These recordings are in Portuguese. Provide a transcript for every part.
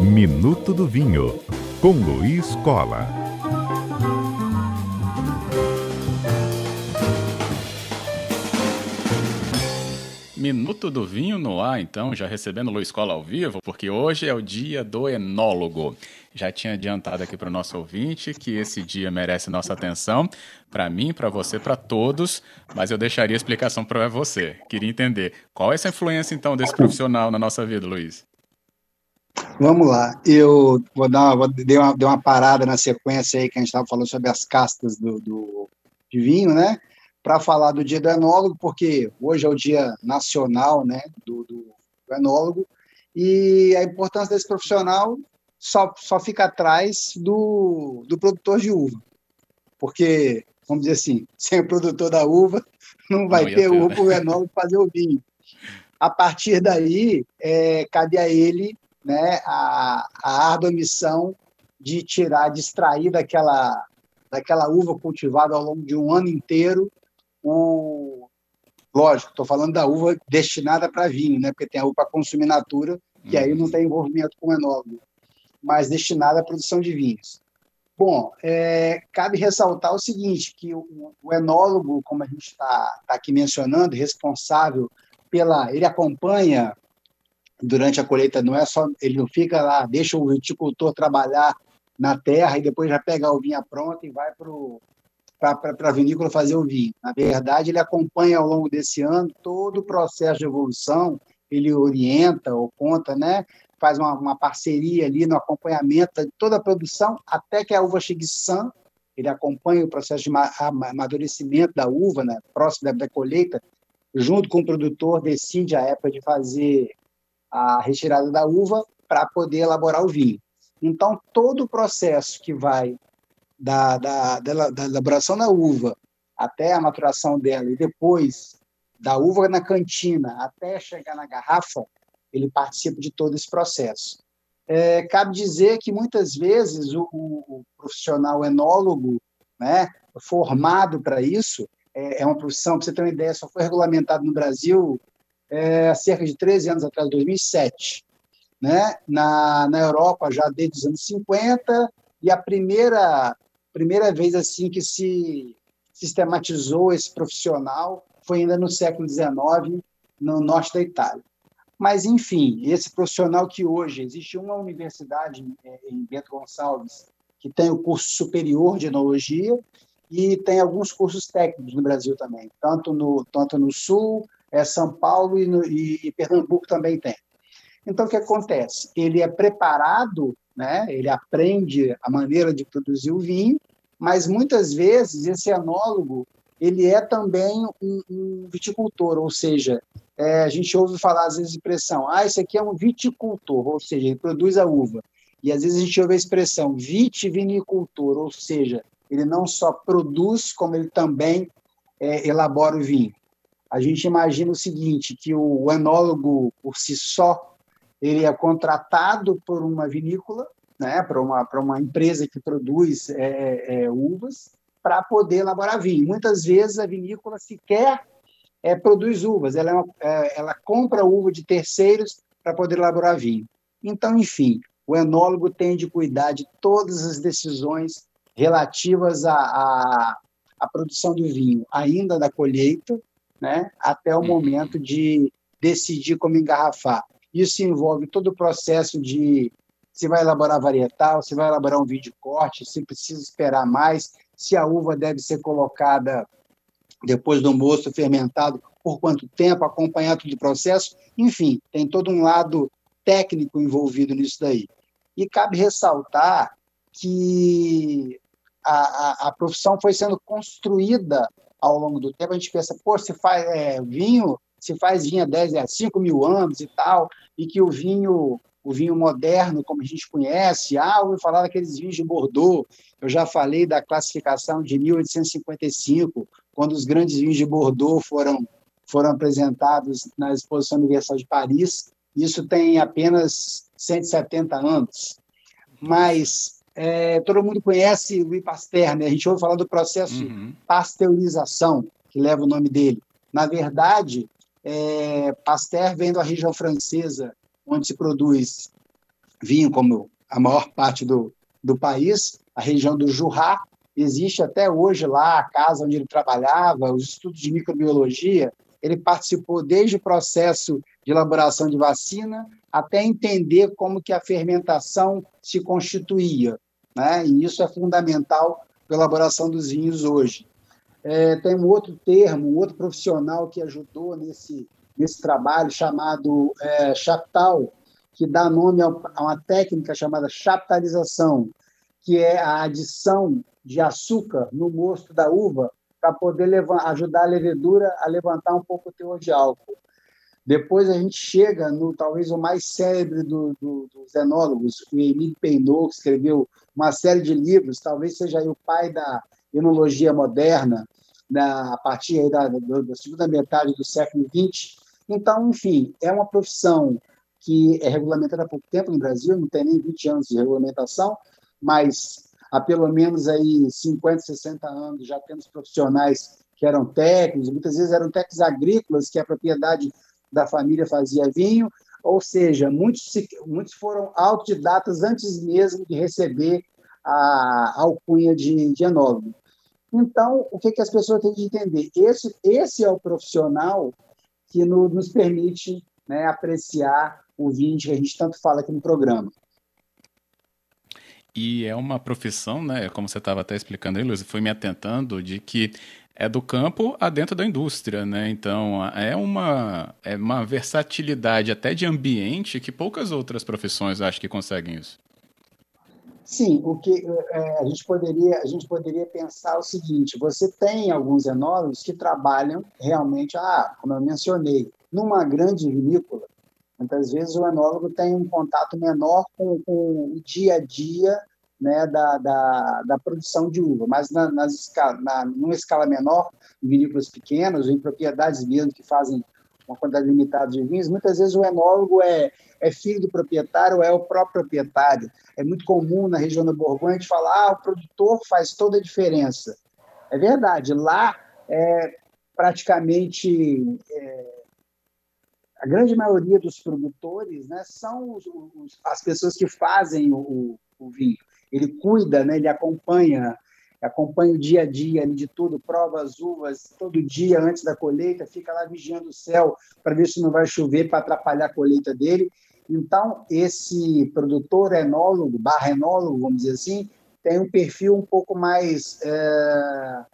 Minuto do Vinho, com Luiz Cola. Minuto do Vinho no ar, então, já recebendo Luiz Cola ao vivo, porque hoje é o dia do enólogo. Já tinha adiantado aqui para o nosso ouvinte que esse dia merece nossa atenção, para mim, para você, para todos, mas eu deixaria a explicação para você. Queria entender qual é essa influência, então, desse profissional na nossa vida, Luiz? Vamos lá, eu vou dar uma, dei uma, dei uma parada na sequência aí que a gente estava falando sobre as castas do, do de vinho, né? para falar do Dia do Enólogo, porque hoje é o Dia Nacional né, do, do, do Enólogo, e a importância desse profissional só, só fica atrás do, do produtor de uva. Porque, vamos dizer assim, sem o produtor da uva, não vai não ter uva para o enólogo fazer o vinho. A partir daí, é, cabe a ele né, a, a árdua missão de tirar, de extrair daquela, daquela uva cultivada ao longo de um ano inteiro o lógico, estou falando da uva destinada para vinho, né? Porque tem a uva para consumir natura, que aí não tem envolvimento com enólogo, mas destinada à produção de vinhos. Bom, é, cabe ressaltar o seguinte, que o, o enólogo, como a gente está tá aqui mencionando, responsável pela, ele acompanha durante a colheita, não é só, ele não fica lá, deixa o viticultor trabalhar na terra e depois já pega a uvinha pronta e vai para a vinícola fazer o vinho. Na verdade, ele acompanha ao longo desse ano todo o processo de evolução, ele orienta ou conta, né? faz uma, uma parceria ali no acompanhamento de toda a produção até que a uva chegue sã, ele acompanha o processo de amadurecimento da uva, né? próximo da, da colheita, junto com o produtor, decide a época de fazer a retirada da uva para poder elaborar o vinho. Então, todo o processo que vai da, da, da, da elaboração da uva até a maturação dela e depois da uva na cantina até chegar na garrafa, ele participa de todo esse processo. É, cabe dizer que muitas vezes o, o, profissional enólogo, né, formado para isso, é, é, uma profissão, para você ter uma ideia, só foi regulamentado no Brasil é, cerca de 13 anos atrás, 2007. Né? Na, na Europa, já desde os anos 50, e a primeira primeira vez assim que se sistematizou esse profissional foi ainda no século XIX, no norte da Itália. Mas, enfim, esse profissional que hoje existe uma universidade é, em Bento Gonçalves que tem o curso superior de enologia e tem alguns cursos técnicos no Brasil também, tanto no, tanto no Sul, é São Paulo e, no, e, Pernambuco também tem. Então, o que acontece? Ele é preparado, né? ele aprende a maneira de produzir o vinho, mas muitas vezes esse enólogo ele é também um, um viticultor, ou seja, é, a gente ouve falar às vezes a expressão, ah, esse aqui é um viticultor, ou seja, ele produz a uva. E às vezes a gente ouve a expressão vitivinicultor, ou seja, ele não só produz, como ele também é, elabora o vinho. A gente imagina o seguinte, que o enólogo, por si só, ele é contratado por uma vinícola né, para uma, uma empresa que produz é, é, uvas para poder elaborar vinho. Muitas vezes a vinícola sequer é, produz uvas, ela, é uma, é, ela compra uva de terceiros para poder elaborar vinho. Então, enfim, o enólogo tem de cuidar de todas as decisões relativas à, à, à produção do vinho, ainda da colheita, né, até o uhum. momento de decidir como engarrafar. Isso envolve todo o processo de se vai elaborar varietal, se vai elaborar um vídeo corte, se precisa esperar mais, se a uva deve ser colocada depois do mosto fermentado, por quanto tempo, acompanhar todo o processo. Enfim, tem todo um lado técnico envolvido nisso daí. E cabe ressaltar que a, a, a profissão foi sendo construída ao longo do tempo. A gente pensa, pô, se faz é, vinho, se faz vinho há 10, 5 mil anos e tal, e que o vinho o vinho moderno, como a gente conhece. Ah, ouvi falar daqueles vinhos de Bordeaux. Eu já falei da classificação de 1855, quando os grandes vinhos de Bordeaux foram, foram apresentados na Exposição Universal de Paris. Isso tem apenas 170 anos. Mas é, todo mundo conhece Louis Pasteur, né? A gente ouve falar do processo uhum. pasteurização, que leva o nome dele. Na verdade, é, Pasteur vem da região francesa onde se produz vinho como a maior parte do, do país, a região do Jurá, existe até hoje lá a casa onde ele trabalhava, os estudos de microbiologia, ele participou desde o processo de elaboração de vacina até entender como que a fermentação se constituía, né? E isso é fundamental para a elaboração dos vinhos hoje. É, tem um outro termo, um outro profissional que ajudou nesse nesse trabalho chamado é, chaptal, que dá nome a uma técnica chamada chaptalização, que é a adição de açúcar no mosto da uva para poder ajudar a levedura a levantar um pouco o teor de álcool. Depois a gente chega no talvez o mais célebre do, do, dos enólogos, o Emile Peinot, que escreveu uma série de livros, talvez seja o pai da enologia moderna, a partir da, da, segunda metade do século XX. Então, enfim, é uma profissão que é regulamentada há pouco tempo no Brasil, não tem nem 20 anos de regulamentação, mas há pelo menos aí 50, 60 anos já temos profissionais que eram técnicos, muitas vezes eram técnicos agrícolas, que a propriedade da família fazia vinho, ou seja, muitos, muitos foram autodidatas antes mesmo de receber a alcunha de, de enólogo. Então, o que, que as pessoas têm que entender? Esse, esse é o profissional que no, nos permite né, apreciar o vinho que a gente tanto fala aqui no programa. E é uma profissão, né, como você estava até explicando aí, Luiz, foi me atentando de que é do campo a dentro da indústria, né? Então é uma, é uma versatilidade até de ambiente que poucas outras profissões acho que conseguem isso. Sim, o que é, a gente poderia a gente poderia pensar o seguinte: você tem alguns enólogos que trabalham realmente, ah, como eu mencionei, numa grande vinícola. Muitas vezes o enólogo tem um contato menor com, com o dia a dia né, da, da, da, produção de uva, mas na, nas escala, na, numa escala menor, em vinícolas pequenas, em propriedades mesmo que fazem uma quantidade limitada de vinhos, muitas vezes o enólogo é, é filho do proprietário, é o próprio proprietário. É muito comum na região da Borgonha a gente falar, ah, o produtor faz toda a diferença. É verdade, lá é praticamente é, a grande maioria dos produtores né, são os, os, as pessoas que fazem o, o vinho ele cuida, né? ele acompanha, acompanha o dia a dia de tudo, prova as uvas todo dia antes da colheita, fica lá vigiando o céu para ver se não vai chover para atrapalhar a colheita dele. Então, esse produtor enólogo, barra enólogo, vamos dizer assim, tem um perfil um pouco mais é,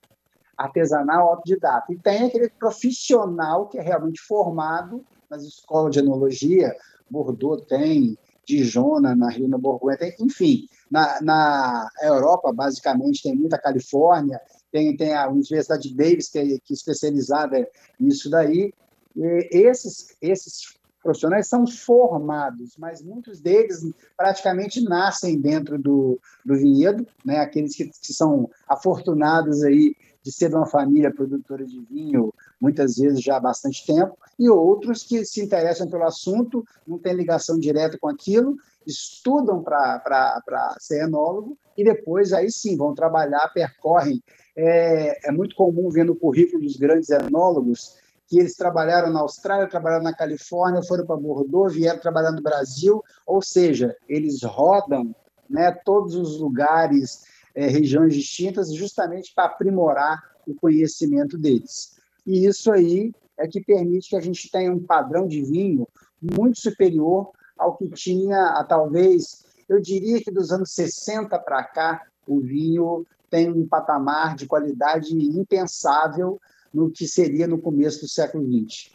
artesanal, autodidata. E tem aquele profissional que é realmente formado nas escolas de enologia, Bordeaux tem, Dijona, na Rio na Borgonha, tem, enfim, na, na Europa, basicamente, tem muita Califórnia, tem, tem a Universidade de Davis, que é, que é especializada nisso daí. E esses, esses profissionais são formados, mas muitos deles praticamente nascem dentro do, do vinhedo, né? aqueles que, que são afortunados aí de ser de uma família produtora de vinho, muitas vezes já há bastante tempo, e outros que se interessam pelo assunto, não têm ligação direta com aquilo, estudam para ser enólogo e depois aí sim vão trabalhar, percorrem. É, é muito comum ver no currículo dos grandes enólogos que eles trabalharam na Austrália, trabalharam na Califórnia, foram para Bordeaux, vieram trabalhar no Brasil, ou seja, eles rodam né, todos os lugares, é, regiões distintas, justamente para aprimorar o conhecimento deles. E isso aí é que permite que a gente tenha um padrão de vinho muito superior ao que tinha, a, talvez, eu diria que dos anos 60 para cá, o vinho tem um patamar de qualidade impensável no que seria no começo do século XX.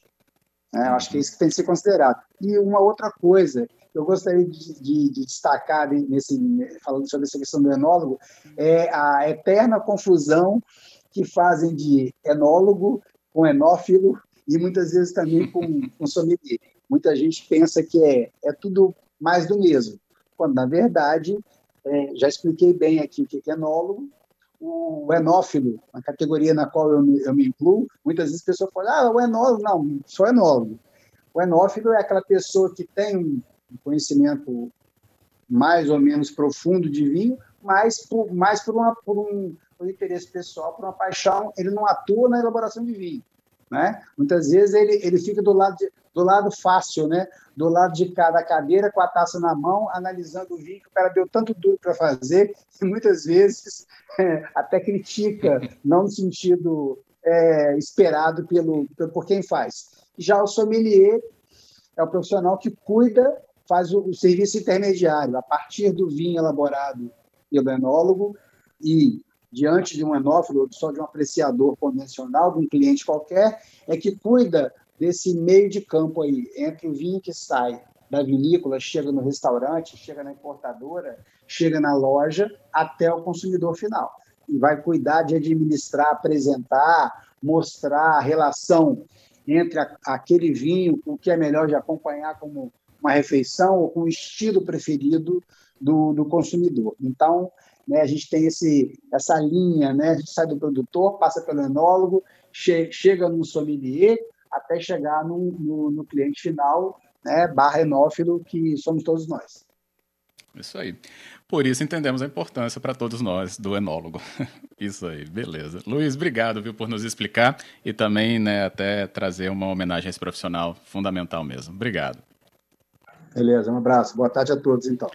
É, eu acho que é isso que tem que ser considerado. E uma outra coisa eu gostaria de, de, de, destacar nesse falando sobre essa questão do enólogo é a eterna confusão que fazem de enólogo com enófilo e muitas vezes também com, com sommelier. Muita gente pensa que é, é tudo mais do mesmo, quando, na verdade, é, já expliquei bem aqui o que é enólogo, o enófilo, a categoria na qual eu me, eu me incluo, muitas vezes a pessoa fala, ah, o enólogo, não, sou enólogo. O enófilo é aquela pessoa que tem um conhecimento mais ou menos profundo de vinho, mas por, mais por, uma, por um, por interesse pessoal, por uma paixão, ele não atua na elaboração de vinho. Né? Muitas vezes ele, ele fica do lado de, do lado fácil, né? Do lado de cada cadeira, com a taça na mão, analisando o vinho que o cara deu tanto duro para fazer, e muitas vezes é, até critica, não no sentido é, esperado pelo, por quem faz. Já o sommelier é o profissional que cuida, faz o, o serviço intermediário, a partir do vinho elaborado pelo enólogo e diante de um enófilo, só de um apreciador convencional, de um cliente qualquer, é que cuida desse meio de campo aí, entre o vinho que sai da vinícola, chega no restaurante, chega na importadora, chega na loja, até o consumidor final. E vai cuidar de administrar, apresentar, mostrar a relação entre a, aquele vinho, o que é melhor de acompanhar como uma refeição ou com o estilo preferido do, do consumidor. Então, né, a gente tem esse, essa linha, né, a gente sai do produtor, passa pelo enólogo, che chega no sommelier, até chegar no, no, no cliente final, né, barra enófilo, que somos todos nós. Isso aí. Por isso entendemos a importância para todos nós do enólogo. Isso aí, beleza. Luiz, obrigado viu, por nos explicar e também né, até trazer uma homenagem a esse profissional fundamental mesmo. Obrigado. Beleza, um abraço. Boa tarde a todos, então.